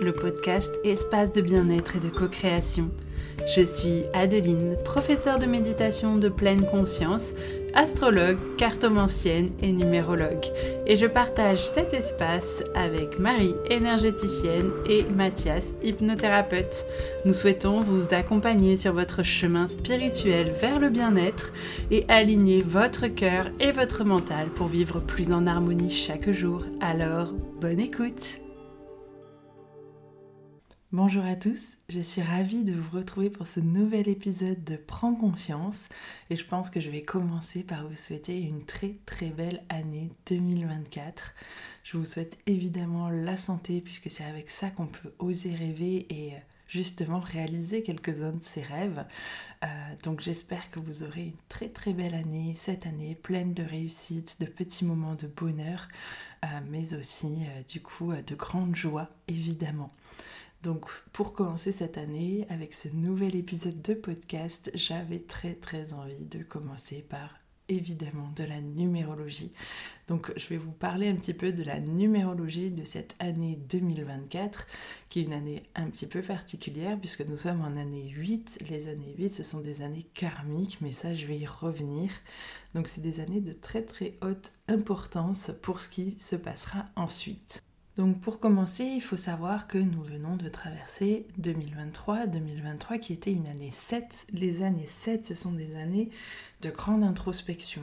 le podcast espace de bien-être et de co-création. Je suis Adeline, professeure de méditation de pleine conscience, astrologue, cartomancienne et numérologue. Et je partage cet espace avec Marie, énergéticienne, et Mathias, hypnothérapeute. Nous souhaitons vous accompagner sur votre chemin spirituel vers le bien-être et aligner votre cœur et votre mental pour vivre plus en harmonie chaque jour. Alors, bonne écoute Bonjour à tous, je suis ravie de vous retrouver pour ce nouvel épisode de Prends conscience et je pense que je vais commencer par vous souhaiter une très très belle année 2024. Je vous souhaite évidemment la santé puisque c'est avec ça qu'on peut oser rêver et justement réaliser quelques-uns de ses rêves. Euh, donc j'espère que vous aurez une très très belle année cette année, pleine de réussite, de petits moments de bonheur, euh, mais aussi euh, du coup de grande joie évidemment. Donc pour commencer cette année avec ce nouvel épisode de podcast, j'avais très très envie de commencer par évidemment de la numérologie. Donc je vais vous parler un petit peu de la numérologie de cette année 2024, qui est une année un petit peu particulière puisque nous sommes en année 8. Les années 8, ce sont des années karmiques, mais ça je vais y revenir. Donc c'est des années de très très haute importance pour ce qui se passera ensuite. Donc pour commencer, il faut savoir que nous venons de traverser 2023, 2023 qui était une année 7. Les années 7, ce sont des années de grande introspection.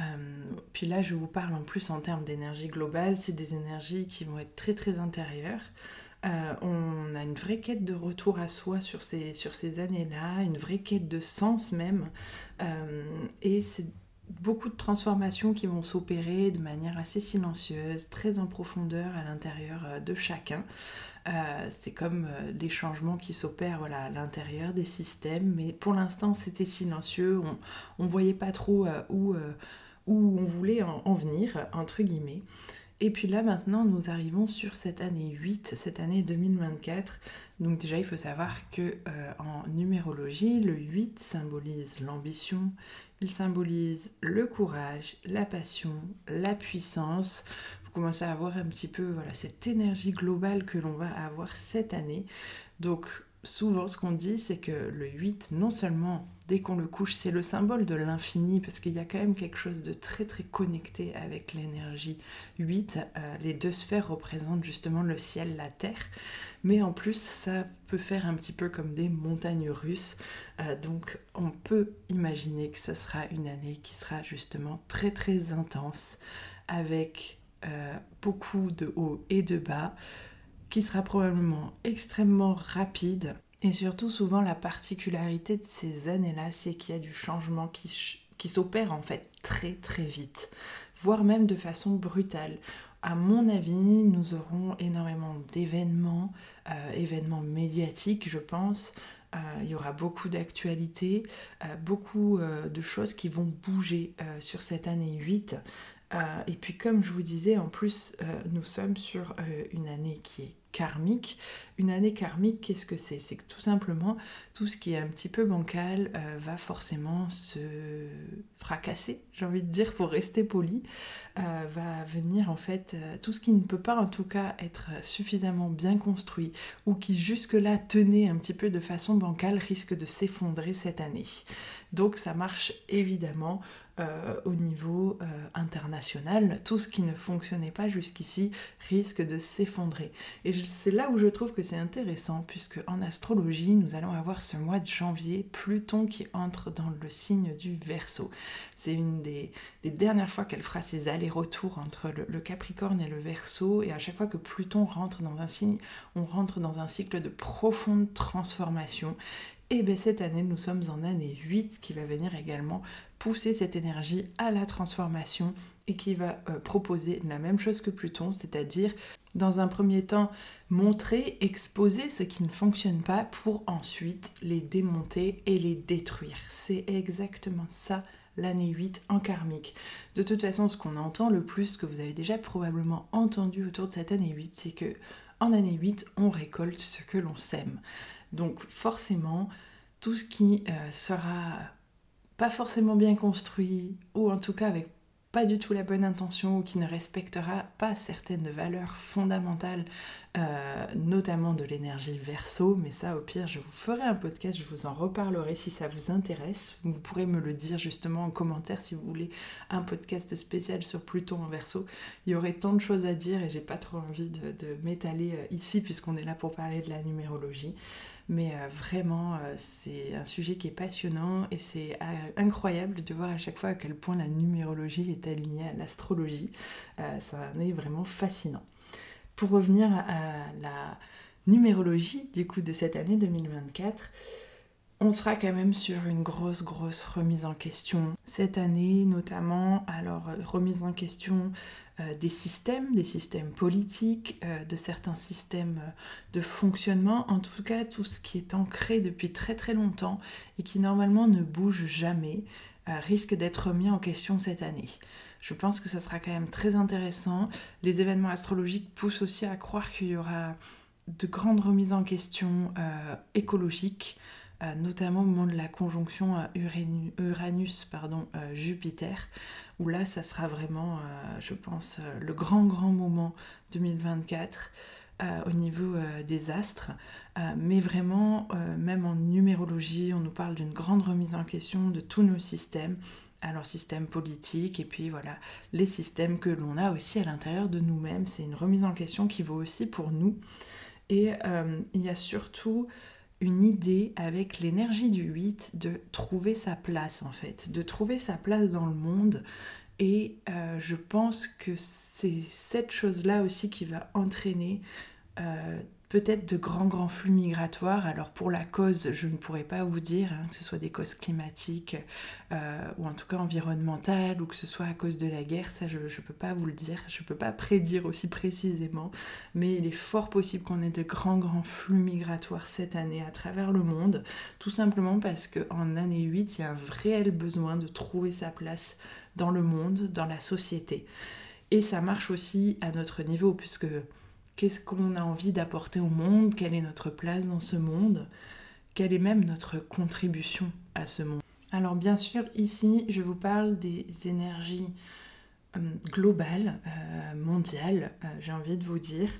Euh, puis là, je vous parle en plus en termes d'énergie globale, c'est des énergies qui vont être très très intérieures. Euh, on a une vraie quête de retour à soi sur ces, sur ces années-là, une vraie quête de sens même. Euh, et c'est beaucoup de transformations qui vont s'opérer de manière assez silencieuse, très en profondeur à l'intérieur euh, de chacun. Euh, c'est comme euh, les changements qui s'opèrent à l'intérieur des systèmes, mais pour l'instant c'était silencieux, on ne voyait pas trop où, où on voulait en, venir, entre guillemets. Et puis là maintenant nous arrivons sur cette année 8, cette année 2024. Donc déjà il faut savoir que en numérologie, le 8 symbolise l'ambition, il symbolise le courage, la passion, la puissance. Vous commencez à avoir un petit peu voilà, cette énergie globale que l'on va avoir cette année. Donc souvent ce qu'on dit c'est que le 8 non seulement dès qu'on le couche c'est le symbole de l'infini parce qu'il y a quand même quelque chose de très très connecté avec l'énergie. 8 euh, les deux sphères représentent justement le ciel la terre. Mais en plus ça peut faire un petit peu comme des montagnes russes. Euh, donc on peut imaginer que ça sera une année qui sera justement très très intense avec euh, beaucoup de hauts et de bas qui sera probablement extrêmement rapide. Et surtout, souvent, la particularité de ces années-là, c'est qu'il y a du changement qui, s'opère en fait très très vite, voire même de façon brutale. À mon avis, nous aurons énormément d'événements, euh, événements médiatiques, je pense. Euh, il y aura beaucoup d'actualités, euh, beaucoup de choses qui vont bouger sur cette année 8. Et puis comme je vous disais, en plus, nous sommes sur une année qui est karmique. Une année karmique, qu'est-ce que c'est? C'est que tout simplement, tout ce qui est un petit peu bancal euh, va forcément se fracasser, j'ai envie de dire, pour rester poli, euh, va venir en fait, euh, tout ce qui ne peut pas en tout cas être suffisamment bien construit ou qui jusque-là tenait un petit peu de façon bancale risque de s'effondrer cette année. Donc ça marche évidemment euh, au niveau euh, international. Tout ce qui ne fonctionnait pas jusqu'ici risque de s'effondrer. Et c'est là où je trouve que c'est intéressant, puisque en astrologie, nous allons avoir ce mois de janvier Pluton qui entre dans le signe du Verseau. C'est une des, dernières fois qu'elle fera ses allers-retours entre le, le, Capricorne et le Verseau, et à chaque fois que Pluton rentre dans un signe, on rentre dans un cycle de profonde transformation. Et bien cette année, nous sommes en année 8 qui va venir également pousser cette énergie à la transformation et qui va euh, proposer la même chose que Pluton, c'est-à-dire dans un premier temps montrer, exposer ce qui ne fonctionne pas pour ensuite les démonter et les détruire. C'est exactement ça l'année 8 en karmique. De toute façon, ce qu'on entend le plus, ce que vous avez déjà probablement entendu autour de cette année 8, c'est que en année 8, on récolte ce que l'on sème. Donc forcément, tout ce qui euh, sera pas forcément bien construit, ou en tout cas avec pas du tout la bonne intention ou qui ne respectera pas certaines valeurs fondamentales, euh, notamment de l'énergie verso. Mais ça, au pire, je vous ferai un podcast, je vous en reparlerai si ça vous intéresse. Vous pourrez me le dire justement en commentaire si vous voulez un podcast spécial sur Pluton en verso. Il y aurait tant de choses à dire et j'ai pas trop envie de, m'étaler euh, ici puisqu'on est là pour parler de la numérologie. Mais euh, vraiment, euh, c'est un sujet qui est passionnant et c'est euh, incroyable de voir à chaque fois à quel point la numérologie est alignée à l'astrologie. ça en est vraiment fascinant. Pour revenir à la numérologie du coup de cette année 2024, on sera quand même sur une grosse, grosse remise en question. Cette année, notamment, alors remise en question euh, des systèmes, des systèmes politiques, euh, de certains systèmes euh, de fonctionnement, en tout cas tout ce qui est ancré depuis très très longtemps et qui normalement ne bouge jamais, risque d'être mis en question cette année. Je pense que ça sera quand même très intéressant. Les événements astrologiques poussent aussi à croire qu'il y aura de grandes remises en question écologiques, notamment au moment de la conjonction Uranus-Jupiter où là, ça sera vraiment, euh, je pense, euh, le grand, grand moment 2024 euh, au niveau des astres. mais vraiment, même en numérologie, on nous parle d'une grande remise en question de tous nos systèmes. Alors système politique et puis voilà les systèmes que l'on a aussi à l'intérieur de nous-mêmes. C'est une remise en question qui vaut aussi pour nous. Et il y a surtout une idée avec l'énergie du 8 de trouver sa place en fait, de trouver sa place dans le monde. Et euh, je pense que c'est cette chose-là aussi qui va entraîner euh, peut-être de grands, grands flux migratoires. Alors pour la cause, je ne pourrais pas vous dire hein, que ce soit des causes climatiques euh, ou en tout cas environnementales ou que ce soit à cause de la guerre, ça je ne peux pas vous le dire, je ne peux pas prédire aussi précisément, mais il est fort possible qu'on ait de grands, grands flux migratoires cette année à travers le monde, tout simplement parce qu'en année 8, il y a un réel besoin de trouver sa place dans le monde, dans la société. Et ça marche aussi à notre niveau, puisque Qu'est-ce qu'on a envie d'apporter au monde? Quelle est notre place dans ce monde? Quelle est même notre contribution à ce monde? Alors bien sûr, ici, je vous parle des énergies euh, globales, euh, mondiales, euh, j'ai envie de vous dire.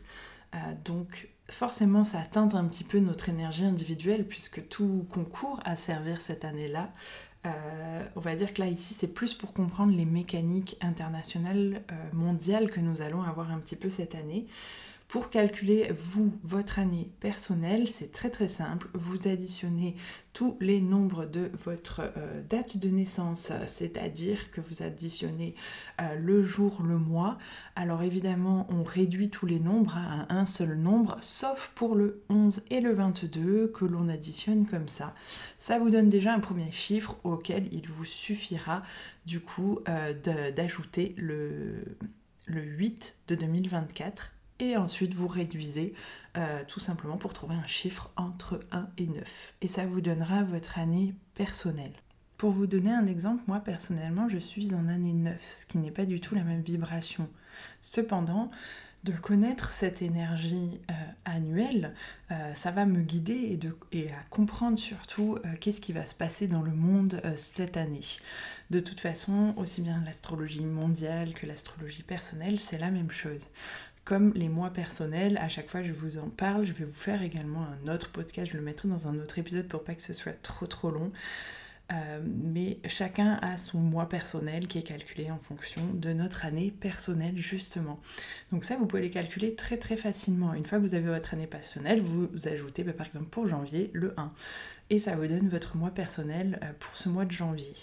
donc forcément, ça atteint un petit peu notre énergie individuelle puisque tout concourt à servir cette année-là. on va dire que là, ici, c'est plus pour comprendre les mécaniques internationales, mondiales que nous allons avoir un petit peu cette année. Pour calculer, vous, votre année personnelle, c'est très très simple. Vous additionnez tous les nombres de votre euh, date de naissance, c'est-à-dire que vous additionnez euh, le jour, le mois. Alors évidemment, on réduit tous les nombres à un seul nombre, sauf pour le 11 et le 22 que l'on additionne comme ça. Ça vous donne déjà un premier chiffre auquel il vous suffira du coup euh, d'ajouter le, le 8 de 2024 et ensuite vous réduisez euh, tout simplement pour trouver un chiffre entre 1 et 9. Et ça vous donnera votre année personnelle. Pour vous donner un exemple, moi personnellement je suis en année 9, ce qui n'est pas du tout la même vibration. Cependant, de connaître cette énergie euh, annuelle, euh, ça va me guider et, à comprendre surtout qu'est-ce qui va se passer dans le monde cette année. De toute façon, aussi bien l'astrologie mondiale que l'astrologie personnelle, c'est la même chose. Comme les mois personnels, à chaque fois je vous en parle, je vais vous faire également un autre podcast, je le mettrai dans un autre épisode pour pas que ce soit trop trop long. Euh, mais chacun a son mois personnel qui est calculé en fonction de notre année personnelle justement. Donc ça, vous pouvez les calculer très très facilement. Une fois que vous avez votre année personnelle, vous ajoutez bah, par exemple pour janvier le 1. Et ça vous donne votre mois personnel euh, pour ce mois de janvier.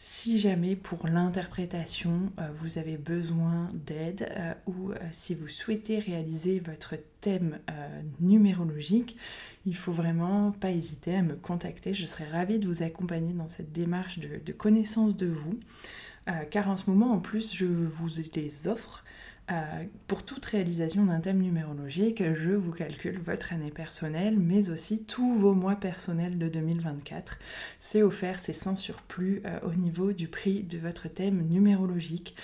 Si jamais pour l'interprétation euh, vous avez besoin d'aide euh, ou euh, si vous souhaitez réaliser votre thème numérologique, il faut vraiment pas hésiter à me contacter. Je serai ravie de vous accompagner dans cette démarche de, de connaissance de vous. car en ce moment en plus je vous les offre euh, pour toute réalisation d'un thème numérologique, je vous calcule votre année personnelle, mais aussi tous vos mois personnels de 2024. C'est offert, c'est sans surplus euh, au niveau du prix de votre thème numérologique.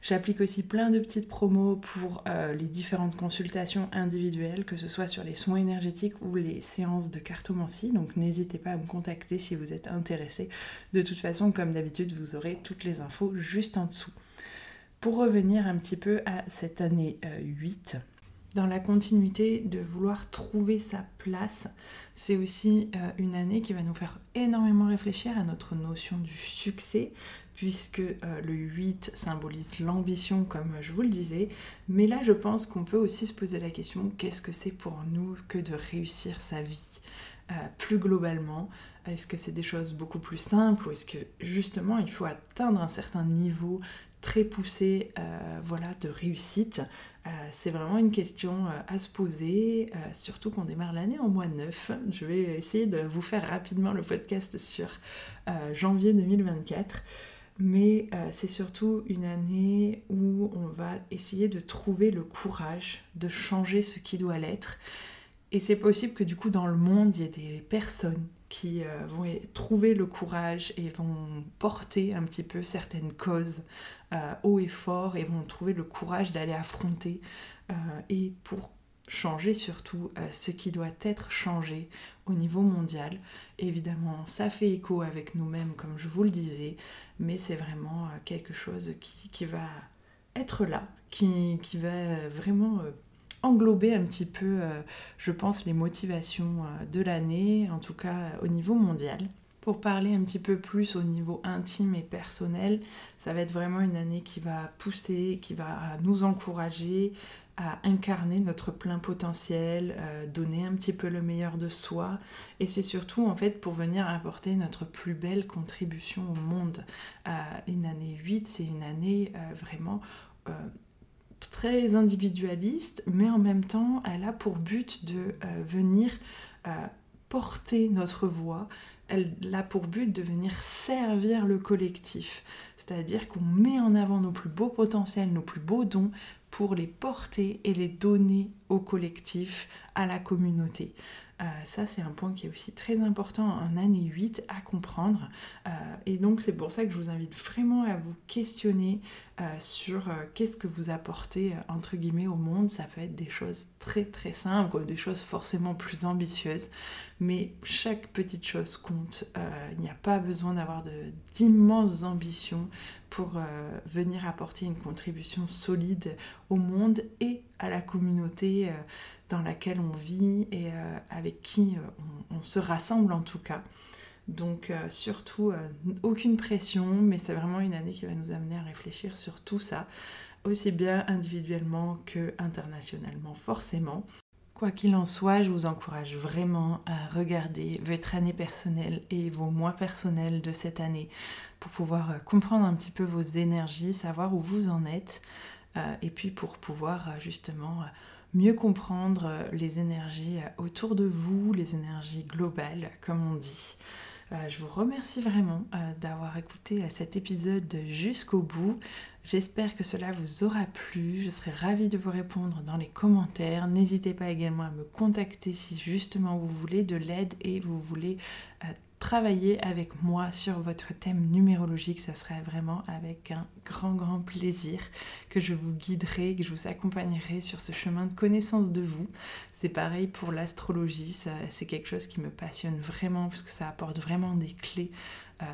J'applique aussi plein de petites promos pour euh, les différentes consultations individuelles, que ce soit sur les soins énergétiques ou les séances de cartomancie. Donc n'hésitez pas à me contacter si vous êtes intéressé. De toute façon, comme d'habitude, vous aurez toutes les infos juste en dessous. Pour revenir un petit peu à cette année 8, dans la continuité de vouloir trouver sa place, c'est aussi une année qui va nous faire énormément réfléchir à notre notion du succès, puisque euh, le 8 symbolise l'ambition, comme je vous le disais. Mais là, je pense qu'on peut aussi se poser la question, qu'est-ce que c'est pour nous que de réussir sa vie euh, plus globalement? Est-ce que c'est des choses beaucoup plus simples ou est-ce que justement il faut atteindre un certain niveau très poussé euh, voilà, de réussite c'est vraiment une question à se poser, surtout qu'on démarre l'année en mois 9. Je vais essayer de vous faire rapidement le podcast sur janvier 2024 mais euh, c'est surtout une année où on va essayer de trouver le courage de changer ce qui doit l'être. Et c'est possible que du coup dans le monde, il y ait des personnes qui euh, vont trouver le courage et vont porter un petit peu certaines causes euh, haut et fort et vont trouver le courage d'aller affronter et pour changer surtout ce qui doit être changé au niveau mondial. Évidemment, ça fait écho avec nous-mêmes, comme je vous le disais, mais c'est vraiment euh, quelque chose qui, va être là, qui, va vraiment euh, englober un petit peu, euh, je pense, les motivations de l'année, en tout cas au niveau mondial. Pour parler un petit peu plus au niveau intime et personnel, ça va être vraiment une année qui va pousser, qui va nous encourager, à incarner notre plein potentiel, euh, donner un petit peu le meilleur de soi. Et c'est surtout en fait pour venir apporter notre plus belle contribution au monde. Euh, une année 8, c'est une année euh, vraiment très individualiste, mais en même temps, elle a pour but de venir porter notre voix, elle a pour but de venir servir le collectif. C'est-à-dire qu'on met en avant nos plus beaux potentiels, nos plus beaux dons pour les porter et les donner au collectif, à la communauté. Euh, ça, c'est un point qui est aussi très important en année 8 à comprendre. Euh, et donc, c'est pour ça que je vous invite vraiment à vous questionner euh, sur qu'est-ce que vous apportez, entre guillemets, au monde. Ça peut être des choses très très simples, des choses forcément plus ambitieuses. Mais chaque petite chose compte. il n'y a pas besoin d'avoir d'immenses ambitions pour venir apporter une contribution solide au monde et à la communauté laquelle on vit et euh, avec qui euh, on, se rassemble en tout cas. Donc euh, surtout, aucune pression, mais c'est vraiment une année qui va nous amener à réfléchir sur tout ça, aussi bien individuellement que internationalement, forcément. Quoi qu'il en soit, je vous encourage vraiment à regarder votre année personnelle et vos mois personnels de cette année pour pouvoir comprendre un petit peu vos énergies, savoir où vous en êtes, et puis pour pouvoir justement mieux comprendre euh, les énergies euh, autour de vous, les énergies globales, comme on dit. Euh, je vous remercie vraiment d'avoir écouté cet épisode jusqu'au bout. J'espère que cela vous aura plu. Je serai ravie de vous répondre dans les commentaires. N'hésitez pas également à me contacter si justement vous voulez de l'aide et vous voulez travailler avec moi sur votre thème numérologique, ça serait vraiment avec un grand grand plaisir que je vous guiderai, que je vous accompagnerai sur ce chemin de connaissance de vous. C'est pareil pour l'astrologie, c'est quelque chose qui me passionne vraiment parce que ça apporte vraiment des clés. Euh,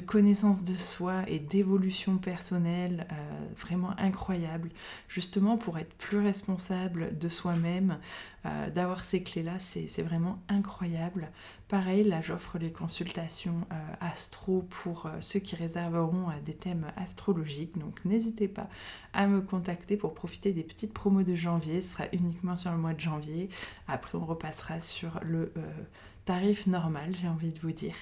connaissance de soi et d'évolution personnelle euh, vraiment incroyable, justement pour être plus responsable de soi-même, euh, d'avoir ces clés-là, c'est vraiment incroyable. Pareil, là j'offre les consultations euh, astro pour ceux qui réserveront des thèmes astrologiques, donc n'hésitez pas à me contacter pour profiter des petites promos de janvier, ce sera uniquement sur le mois de janvier, après on repassera sur le tarif normal, j'ai envie de vous dire.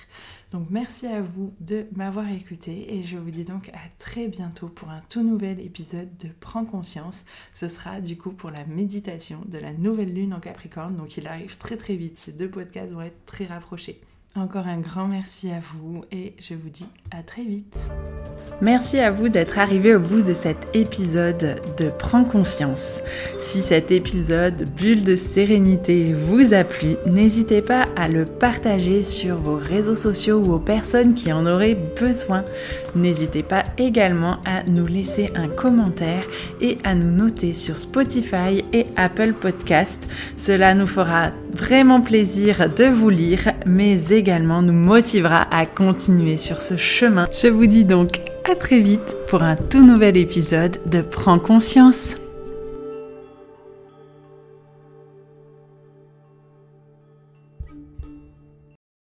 Donc merci à vous de m'avoir écouté et je vous dis donc à très bientôt pour un tout nouvel épisode de Prends conscience. Ce sera du coup pour la méditation de la nouvelle lune en Capricorne, donc il arrive très très vite. Ces deux podcasts vont être très rapprochés. Encore un grand merci à vous et je vous dis à très vite. Merci à vous d'être arrivé au bout de cet épisode de Prends conscience. Si cet épisode bulle de sérénité vous a plu, n'hésitez pas à le partager sur vos réseaux sociaux ou aux personnes qui en auraient besoin. N'hésitez pas également à nous laisser un commentaire et à nous noter sur Spotify et Apple Podcast. Cela nous fera vraiment plaisir de vous lire, mais également nous motivera à continuer sur ce chemin. Je vous dis donc à très vite pour un tout nouvel épisode de Prends conscience.